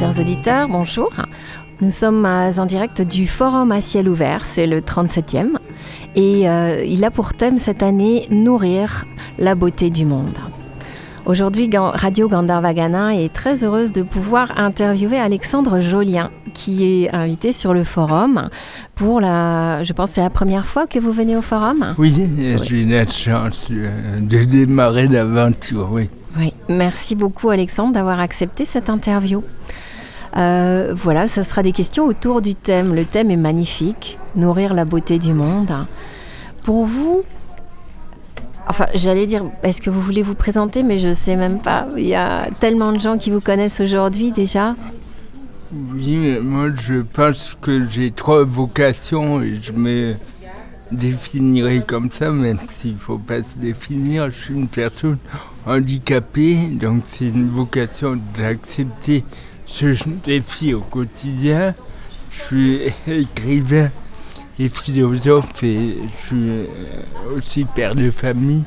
Chers auditeurs, bonjour. Nous sommes en direct du Forum à ciel ouvert, c'est le 37e, et euh, il a pour thème cette année Nourrir la beauté du monde. Aujourd'hui, Radio Gandharvagana est très heureuse de pouvoir interviewer Alexandre Jolien, qui est invité sur le forum pour la. Je pense c'est la première fois que vous venez au forum. Oui, j'ai la chance de démarrer l'aventure, oui. Oui, merci beaucoup Alexandre d'avoir accepté cette interview. Euh, voilà, ça sera des questions autour du thème. Le thème est magnifique, nourrir la beauté du monde. Pour vous, Enfin, j'allais dire, est-ce que vous voulez vous présenter, mais je ne sais même pas. Il y a tellement de gens qui vous connaissent aujourd'hui déjà. Oui, moi je pense que j'ai trois vocations et je me définirai comme ça, même s'il ne faut pas se définir. Je suis une personne handicapée, donc c'est une vocation d'accepter ce défi au quotidien. Je suis écrivain et philosophe et je suis euh, aussi père de famille.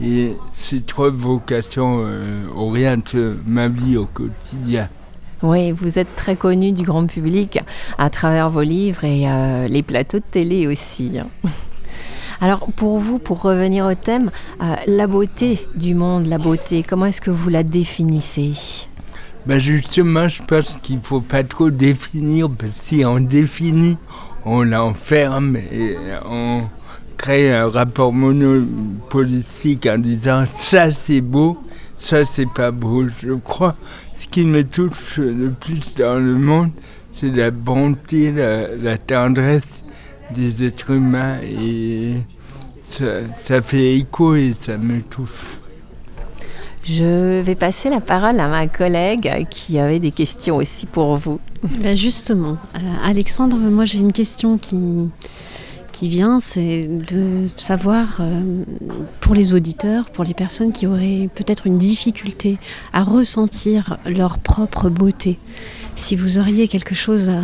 Et ces trois vocations euh, orientent ma vie au quotidien. Oui, vous êtes très connu du grand public à travers vos livres et euh, les plateaux de télé aussi. Hein. Alors pour vous, pour revenir au thème, la beauté du monde, la beauté, comment est-ce que vous la définissez? Ben Justement, je pense qu'il ne faut pas trop définir, parce que si on définit, on l'enferme et on crée un rapport monopolitique en disant ça c'est beau, ça c'est pas beau. Je crois ce qui me touche le plus dans le monde, c'est la bonté, la, tendresse des êtres humains et ça fait écho et ça me touche. Je vais passer la parole à ma collègue qui avait des questions aussi pour vous. Ben justement, euh, Alexandre, moi j'ai une question qui, qui vient, c'est de savoir euh, pour les auditeurs, pour les personnes qui auraient peut-être une difficulté à ressentir leur propre beauté, si vous auriez quelque chose à,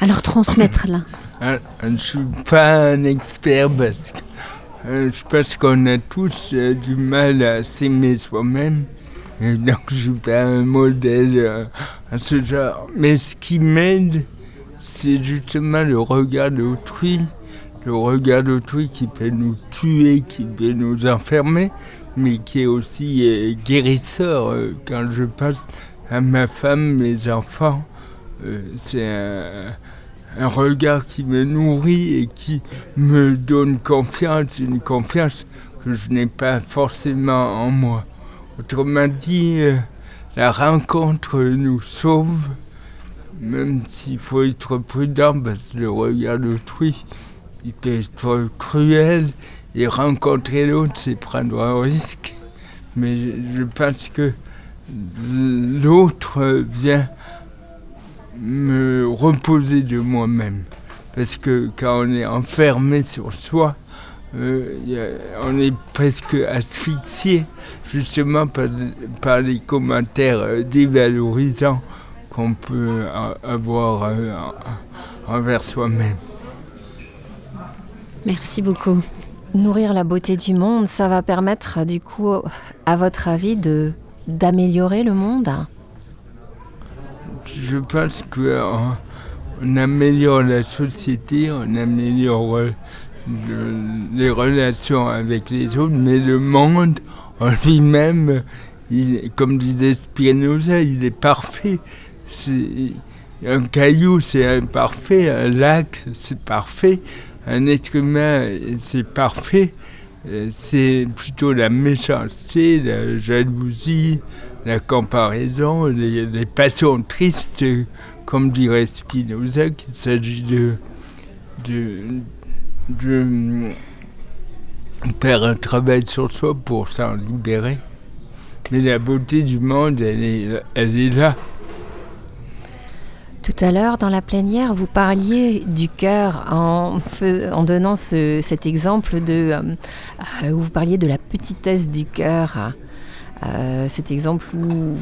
à leur transmettre là. Ah, je ne suis pas un expert parce que je pense qu'on a tous euh, du mal à s'aimer soi-même. Et donc je suis pas un modèle euh, à ce genre. Mais ce qui m'aide, c'est justement le regard d'autrui. Le regard d'autrui qui peut nous tuer, qui peut nous enfermer, mais qui est aussi guérisseur. quand je pense à ma femme, mes enfants, c'est un un regard qui me nourrit et qui me donne confiance, une confiance que je n'ai pas forcément en moi. Autrement dit, euh, la rencontre nous sauve, même s'il faut être prudent parce que le regard d'autrui, il peut être cruel et rencontrer l'autre, c'est prendre un risque. Mais je pense que l'autre vient me reposer de moi-même. Parce que quand on est enfermé sur soi, euh, on est presque asphyxié justement par, les commentaires euh, dévalorisants qu'on peut avoir euh, envers soi-même. Merci beaucoup. Nourrir la beauté du monde, ça va permettre du coup, à votre avis, d'améliorer le monde? Je pense qu'on améliore la société, on améliore euh, les relations avec les autres, mais le monde en lui-même, comme disait Spinoza, il est parfait. un caillou, c'est imparfait, un lac, c'est parfait, un être humain, c'est parfait. Euh, c'est plutôt la méchanceté, la jalousie, la comparaison, les, passions tristes, comme dirait Spinoza, qu'il s'agit de, de, faire un travail sur soi pour s'en libérer. Mais la beauté du monde, elle est, là. Tout à l'heure, dans la plénière, vous parliez du cœur en, en donnant cet exemple de... Euh, euh, vous parliez de la petitesse du cœur. Euh, cet exemple où,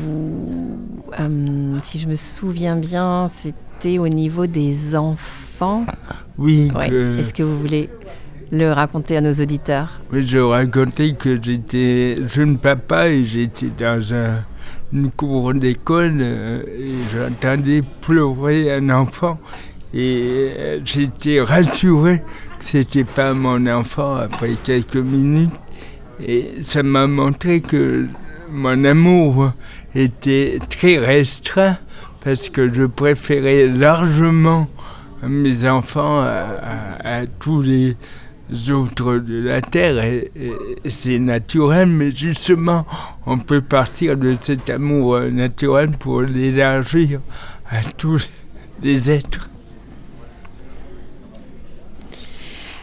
euh, si je me souviens bien, c'était au niveau des enfants. Oui. Est-ce que vous voulez le raconter à nos auditeurs? Oui, je racontais que j'étais jeune papa et j'étais dans un une cour d'école et j'entendais pleurer un enfant et j'étais rassuré que c'était pas mon enfant après quelques minutes et ça m'a montré que mon amour était très restreint parce que je préférais largement mes enfants à, tous les autres de la Terre. Et, c'est naturel, mais justement, on peut partir de cet amour naturel pour l'élargir à tous les êtres.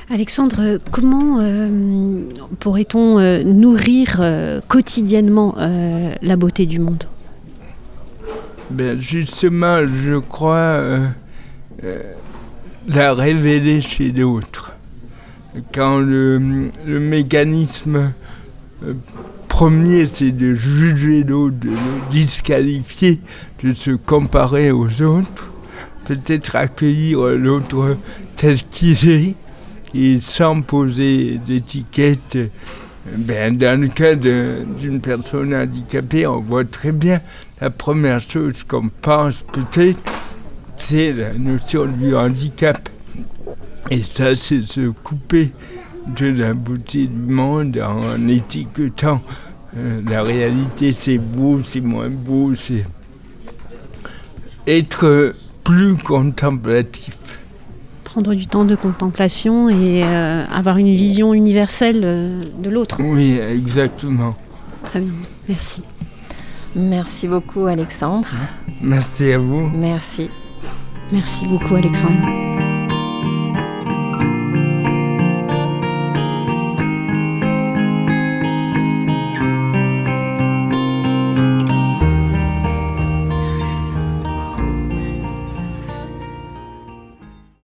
Alexandre, comment euh, pourrait-on euh, nourrir euh, quotidiennement la beauté du monde? Ben Justement, je crois la révéler chez l'autre. Quand le, mécanisme premier, c'est de juger l'autre, de le disqualifier, de se comparer aux autres, peut-être accueillir l'autre tel qu'il est, et sans poser d'étiquette. Ben, dans le cas d'une personne handicapée, on voit très bien la première chose qu'on pense peut-être, c'est la notion du handicap. Et ça, c'est se couper de la beauté du monde en étiquetant euh, la réalité, c'est beau, c'est moins beau, c'est être plus contemplatif prendre du temps de contemplation et euh, avoir une vision universelle euh, de l'autre. Oui, exactement. Très bien, merci. Merci beaucoup Alexandre. Merci à vous. Merci. Merci beaucoup Alexandre.